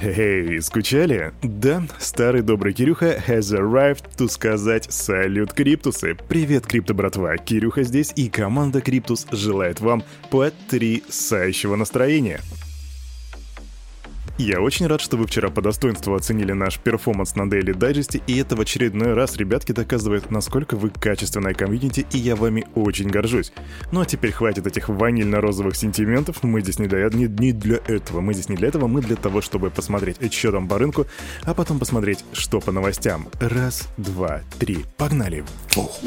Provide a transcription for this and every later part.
Эй, скучали? Да, старый добрый Кирюха has arrived to сказать салют, Криптусы. Привет, Крипто братва, Кирюха здесь и команда Криптус желает вам потрясающего настроения. Я очень рад, что вы вчера по достоинству оценили наш перформанс на Daily Digest, и это в очередной раз, ребятки, доказывает, насколько вы качественная комьюнити, и я вами очень горжусь. Ну а теперь хватит этих ванильно-розовых сентиментов, мы здесь не для, не, не для этого, мы здесь не для этого, мы для того, чтобы посмотреть, что там по рынку, а потом посмотреть, что по новостям. Раз, два, три, погнали! Фух.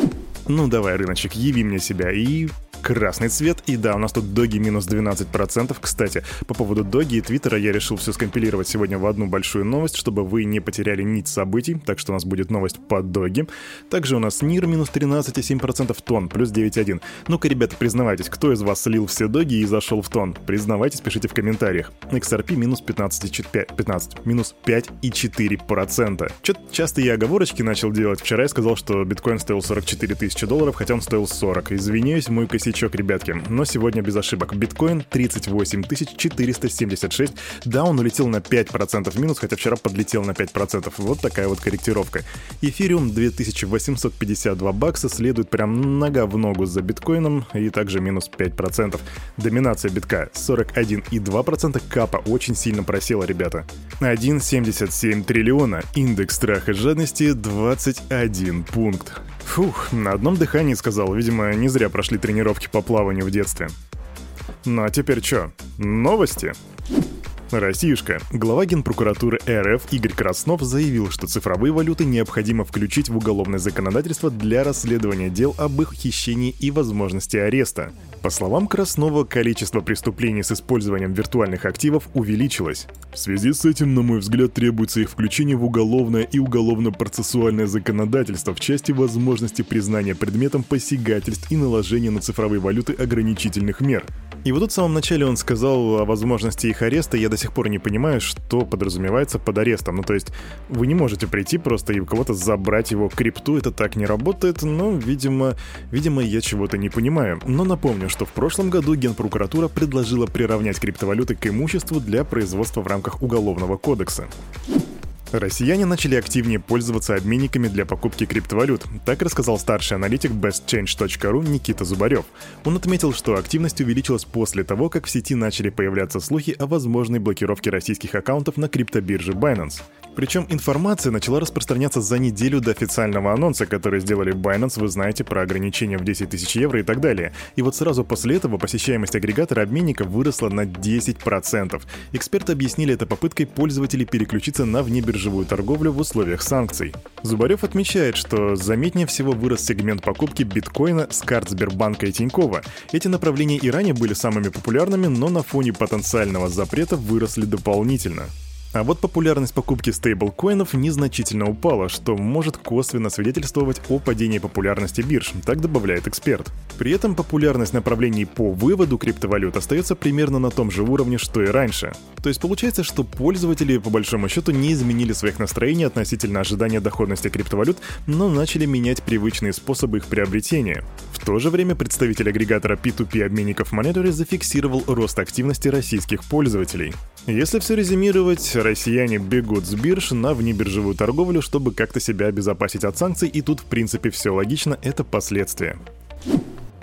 Ну давай, рыночек, яви мне себя и красный цвет. И да, у нас тут доги минус 12%. Кстати, по поводу доги и твиттера я решил все скомпилировать сегодня в одну большую новость, чтобы вы не потеряли нить событий. Так что у нас будет новость по доги. Также у нас НИР минус 13,7%, тон плюс 9,1. Ну-ка, ребята, признавайтесь, кто из вас слил все доги и зашел в тон? Признавайтесь, пишите в комментариях. XRP минус 15,5, 15, минус 5,4%. Что-то часто я оговорочки начал делать. Вчера я сказал, что биткоин стоил 44 тысячи долларов, хотя он стоил 40. Извиняюсь, мой косяк косячок, ребятки. Но сегодня без ошибок. Биткоин 38 476. Да, он улетел на 5% минус, хотя вчера подлетел на 5%. Вот такая вот корректировка. Эфириум 2852 бакса следует прям нога в ногу за биткоином и также минус 5%. Доминация битка 41,2%. Капа очень сильно просела, ребята. 1,77 триллиона. Индекс страха и жадности 21 пункт. Фух, на одном дыхании сказал, видимо, не зря прошли тренировки по плаванию в детстве. Ну а теперь что? Новости? Россиюшка. Глава Генпрокуратуры РФ Игорь Краснов заявил, что цифровые валюты необходимо включить в уголовное законодательство для расследования дел об их хищении и возможности ареста. По словам Краснова, количество преступлений с использованием виртуальных активов увеличилось. В связи с этим, на мой взгляд, требуется их включение в уголовное и уголовно-процессуальное законодательство в части возможности признания предметом посягательств и наложения на цифровые валюты ограничительных мер. И вот тут в самом начале он сказал о возможности их ареста, я до сих пор не понимаю, что подразумевается под арестом. Ну, то есть, вы не можете прийти просто и у кого-то забрать его крипту, это так не работает, но, видимо, видимо, я чего-то не понимаю. Но напомню, что в прошлом году Генпрокуратура предложила приравнять криптовалюты к имуществу для производства в рамках Уголовного кодекса. Россияне начали активнее пользоваться обменниками для покупки криптовалют. Так рассказал старший аналитик bestchange.ru Никита Зубарев. Он отметил, что активность увеличилась после того, как в сети начали появляться слухи о возможной блокировке российских аккаунтов на криптобирже Binance. Причем информация начала распространяться за неделю до официального анонса, который сделали Binance, вы знаете, про ограничения в 10 тысяч евро и так далее. И вот сразу после этого посещаемость агрегатора обменника выросла на 10%. Эксперты объяснили это попыткой пользователей переключиться на внебиржевую торговлю в условиях санкций. Зубарев отмечает, что заметнее всего вырос сегмент покупки биткоина с карт Сбербанка и Тинькова. Эти направления и ранее были самыми популярными, но на фоне потенциального запрета выросли дополнительно. А вот популярность покупки стейблкоинов незначительно упала, что может косвенно свидетельствовать о падении популярности бирж, так добавляет эксперт. При этом популярность направлений по выводу криптовалют остается примерно на том же уровне, что и раньше. То есть получается, что пользователи по большому счету не изменили своих настроений относительно ожидания доходности криптовалют, но начали менять привычные способы их приобретения. В то же время представитель агрегатора P2P обменников Monetary зафиксировал рост активности российских пользователей. Если все резюмировать, россияне бегут с бирж на внебиржевую торговлю, чтобы как-то себя обезопасить от санкций, и тут в принципе все логично, это последствия.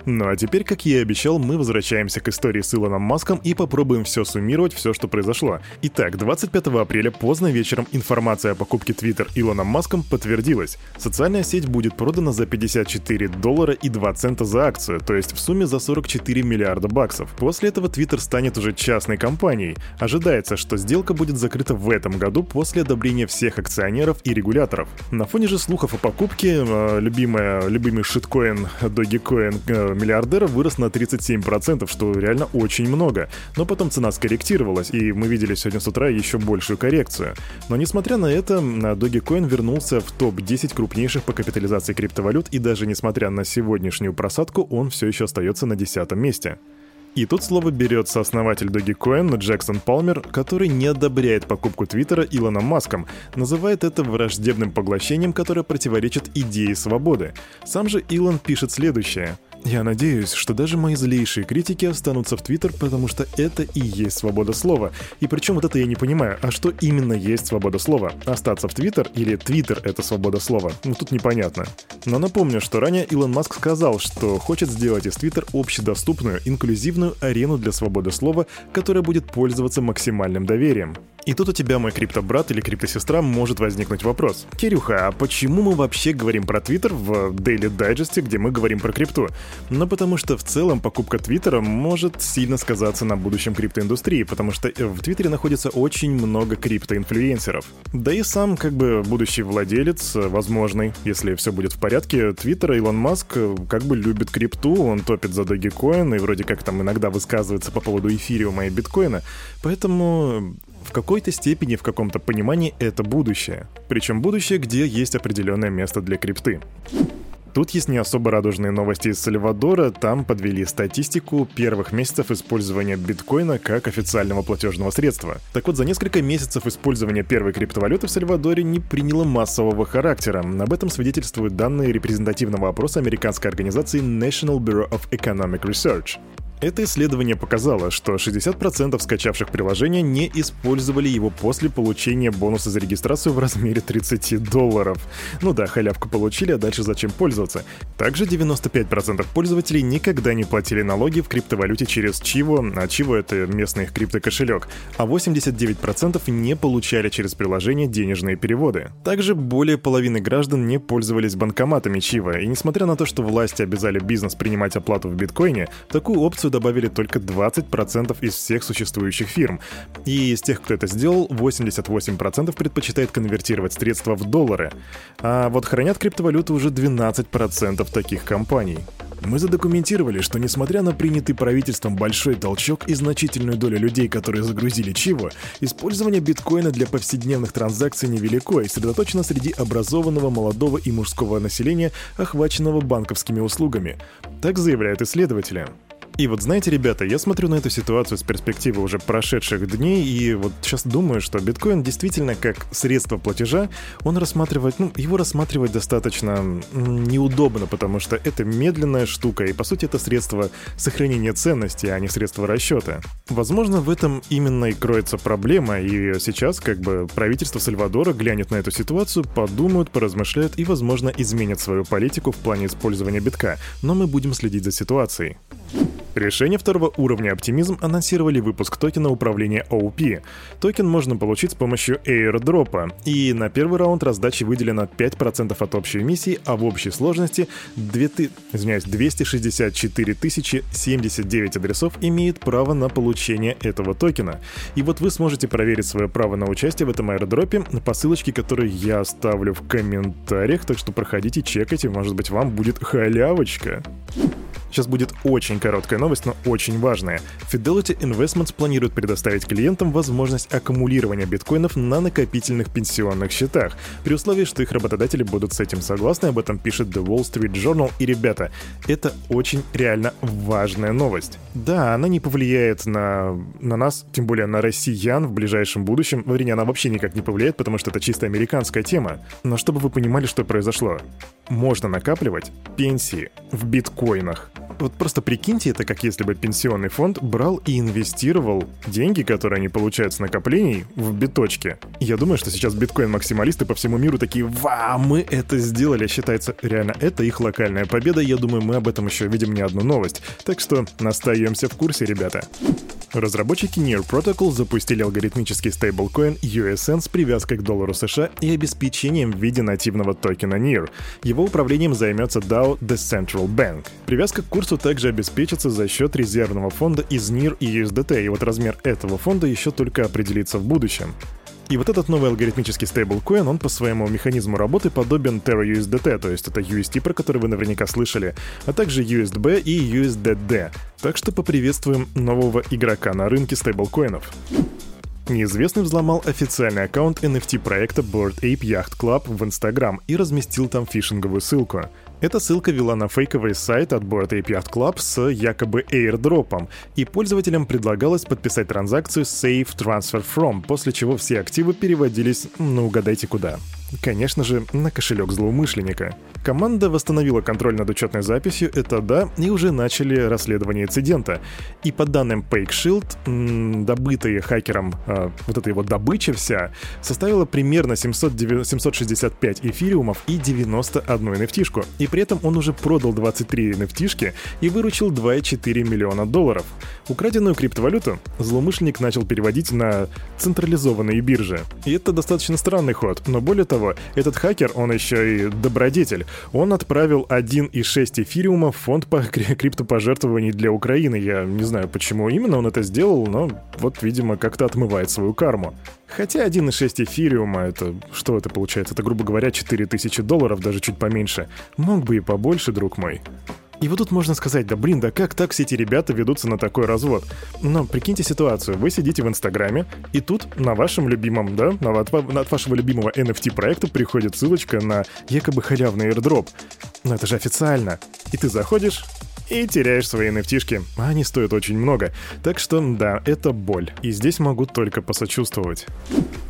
Ну а теперь, как я и обещал, мы возвращаемся к истории с Илоном Маском и попробуем все суммировать, все, что произошло. Итак, 25 апреля поздно вечером информация о покупке Twitter Илоном Маском подтвердилась. Социальная сеть будет продана за 54 доллара и 2 цента за акцию, то есть в сумме за 44 миллиарда баксов. После этого Twitter станет уже частной компанией. Ожидается, что сделка будет закрыта в этом году после одобрения всех акционеров и регуляторов. На фоне же слухов о покупке, э, любимая, любимый шиткоин Dogecoin э, миллиардера вырос на 37%, что реально очень много. Но потом цена скорректировалась, и мы видели сегодня с утра еще большую коррекцию. Но несмотря на это, Dogecoin вернулся в топ-10 крупнейших по капитализации криптовалют, и даже несмотря на сегодняшнюю просадку, он все еще остается на десятом месте. И тут слово берет сооснователь Dogecoin Джексон Палмер, который не одобряет покупку Твиттера Илоном Маском, называет это враждебным поглощением, которое противоречит идее свободы. Сам же Илон пишет следующее. Я надеюсь, что даже мои злейшие критики останутся в Твиттер, потому что это и есть свобода слова. И причем вот это я не понимаю, а что именно есть свобода слова? Остаться в Твиттер или Твиттер — это свобода слова? Ну тут непонятно. Но напомню, что ранее Илон Маск сказал, что хочет сделать из Твиттер общедоступную, инклюзивную арену для свободы слова, которая будет пользоваться максимальным доверием. И тут у тебя, мой криптобрат или криптосестра, может возникнуть вопрос. Кирюха, а почему мы вообще говорим про Твиттер в Daily Digest, где мы говорим про крипту? Ну, потому что в целом покупка Твиттера может сильно сказаться на будущем криптоиндустрии, потому что в Твиттере находится очень много криптоинфлюенсеров. Да и сам, как бы, будущий владелец, возможный, если все будет в порядке, Твиттера Илон Маск как бы любит крипту, он топит за Dogecoin и вроде как там иногда высказывается по поводу эфириума и биткоина, поэтому в какой-то степени, в каком-то понимании это будущее. Причем будущее, где есть определенное место для крипты. Тут есть не особо радужные новости из Сальвадора. Там подвели статистику первых месяцев использования биткоина как официального платежного средства. Так вот, за несколько месяцев использования первой криптовалюты в Сальвадоре не приняло массового характера. Об этом свидетельствуют данные репрезентативного опроса американской организации National Bureau of Economic Research. Это исследование показало, что 60% скачавших приложение не использовали его после получения бонуса за регистрацию в размере 30 долларов. Ну да, халявку получили, а дальше зачем пользоваться? Также 95% пользователей никогда не платили налоги в криптовалюте через Чиво, а Чиво это местный их криптокошелек, а 89% не получали через приложение денежные переводы. Также более половины граждан не пользовались банкоматами Чиво, и несмотря на то, что власти обязали бизнес принимать оплату в биткоине, такую опцию акцию добавили только 20% из всех существующих фирм. И из тех, кто это сделал, 88% предпочитает конвертировать средства в доллары. А вот хранят криптовалюту уже 12% таких компаний. Мы задокументировали, что несмотря на принятый правительством большой толчок и значительную долю людей, которые загрузили Чиво, использование биткоина для повседневных транзакций невелико и сосредоточено среди образованного молодого и мужского населения, охваченного банковскими услугами. Так заявляют исследователи. И вот знаете, ребята, я смотрю на эту ситуацию с перспективы уже прошедших дней, и вот сейчас думаю, что биткоин действительно как средство платежа, он рассматривать, ну, его рассматривать достаточно неудобно, потому что это медленная штука, и по сути это средство сохранения ценности, а не средство расчета. Возможно, в этом именно и кроется проблема, и сейчас как бы правительство Сальвадора глянет на эту ситуацию, подумают, поразмышляют и, возможно, изменят свою политику в плане использования битка, но мы будем следить за ситуацией. Решение второго уровня оптимизм анонсировали выпуск токена управления OP. Токен можно получить с помощью airdrop, и на первый раунд раздачи выделено 5% от общей эмиссии, а в общей сложности 2, извиняюсь, 264 079 адресов имеет право на получение этого токена. И вот вы сможете проверить свое право на участие в этом аирдропе по ссылочке, которую я оставлю в комментариях, так что проходите, чекайте, может быть вам будет халявочка. Сейчас будет очень короткая новость, но очень важная. Fidelity Investments планирует предоставить клиентам возможность аккумулирования биткоинов на накопительных пенсионных счетах, при условии, что их работодатели будут с этим согласны, об этом пишет The Wall Street Journal. И, ребята, это очень реально важная новость. Да, она не повлияет на, на нас, тем более на россиян в ближайшем будущем. Вернее, она вообще никак не повлияет, потому что это чисто американская тема. Но чтобы вы понимали, что произошло. Можно накапливать пенсии в биткоинах. Вот просто прикиньте, это как если бы пенсионный фонд брал и инвестировал деньги, которые они получают с накоплений, в биточки. Я думаю, что сейчас биткоин-максималисты по всему миру такие «Ва, мы это сделали!» Считается, реально, это их локальная победа. Я думаю, мы об этом еще видим не одну новость. Так что настаемся в курсе, ребята. Разработчики Near Protocol запустили алгоритмический стейблкоин USN с привязкой к доллару США и обеспечением в виде нативного токена NIR. Его управлением займется DAO The Central Bank. Привязка к курсу также обеспечится за счет резервного фонда из NIR и USDT, и вот размер этого фонда еще только определится в будущем. И вот этот новый алгоритмический стейблкоин, он по своему механизму работы подобен Terra USDT, то есть это UST, про который вы наверняка слышали, а также USDB и USDD. Так что поприветствуем нового игрока на рынке стейблкоинов. Неизвестный взломал официальный аккаунт NFT-проекта Bored Ape Yacht Club в Instagram и разместил там фишинговую ссылку. Эта ссылка вела на фейковый сайт от Bored Ape Club с якобы airdropом, и пользователям предлагалось подписать транзакцию Save Transfer From, после чего все активы переводились, ну угадайте куда. Конечно же, на кошелек злоумышленника. Команда восстановила контроль над учетной записью, это да, и уже начали расследование инцидента. И по данным PakeShield, добытые хакером э, вот эта его добыча вся составила примерно 700, 765 эфириумов и 91 nft И при этом он уже продал 23 nft и выручил 2,4 миллиона долларов. Украденную криптовалюту злоумышленник начал переводить на централизованные биржи. И это достаточно странный ход, но более того, этот хакер, он еще и добродетель. Он отправил 1,6 эфириума в фонд по криптопожертвований для Украины. Я не знаю, почему именно он это сделал, но вот, видимо, как-то отмывает свою карму. Хотя 1,6 эфириума, это что это получается? Это, грубо говоря, 4000 долларов, даже чуть поменьше. Мог бы и побольше, друг мой. И вот тут можно сказать, да блин, да как так все эти ребята ведутся на такой развод? Но прикиньте ситуацию, вы сидите в Инстаграме, и тут на вашем любимом, да, на, от, от вашего любимого NFT-проекта приходит ссылочка на якобы халявный airdrop. Но это же официально. И ты заходишь, и теряешь свои NFT а они стоят очень много. Так что да, это боль, и здесь могу только посочувствовать.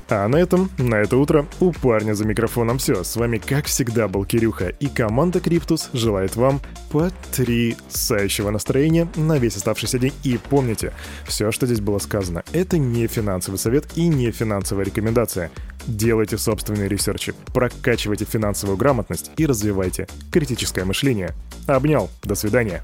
А на этом, на это утро, у парня за микрофоном все. С вами, как всегда, был Кирюха, и команда Криптус желает вам потрясающего настроения на весь оставшийся день. И помните, все, что здесь было сказано, это не финансовый совет и не финансовая рекомендация. Делайте собственные ресерчи, прокачивайте финансовую грамотность и развивайте критическое мышление. Обнял, до свидания.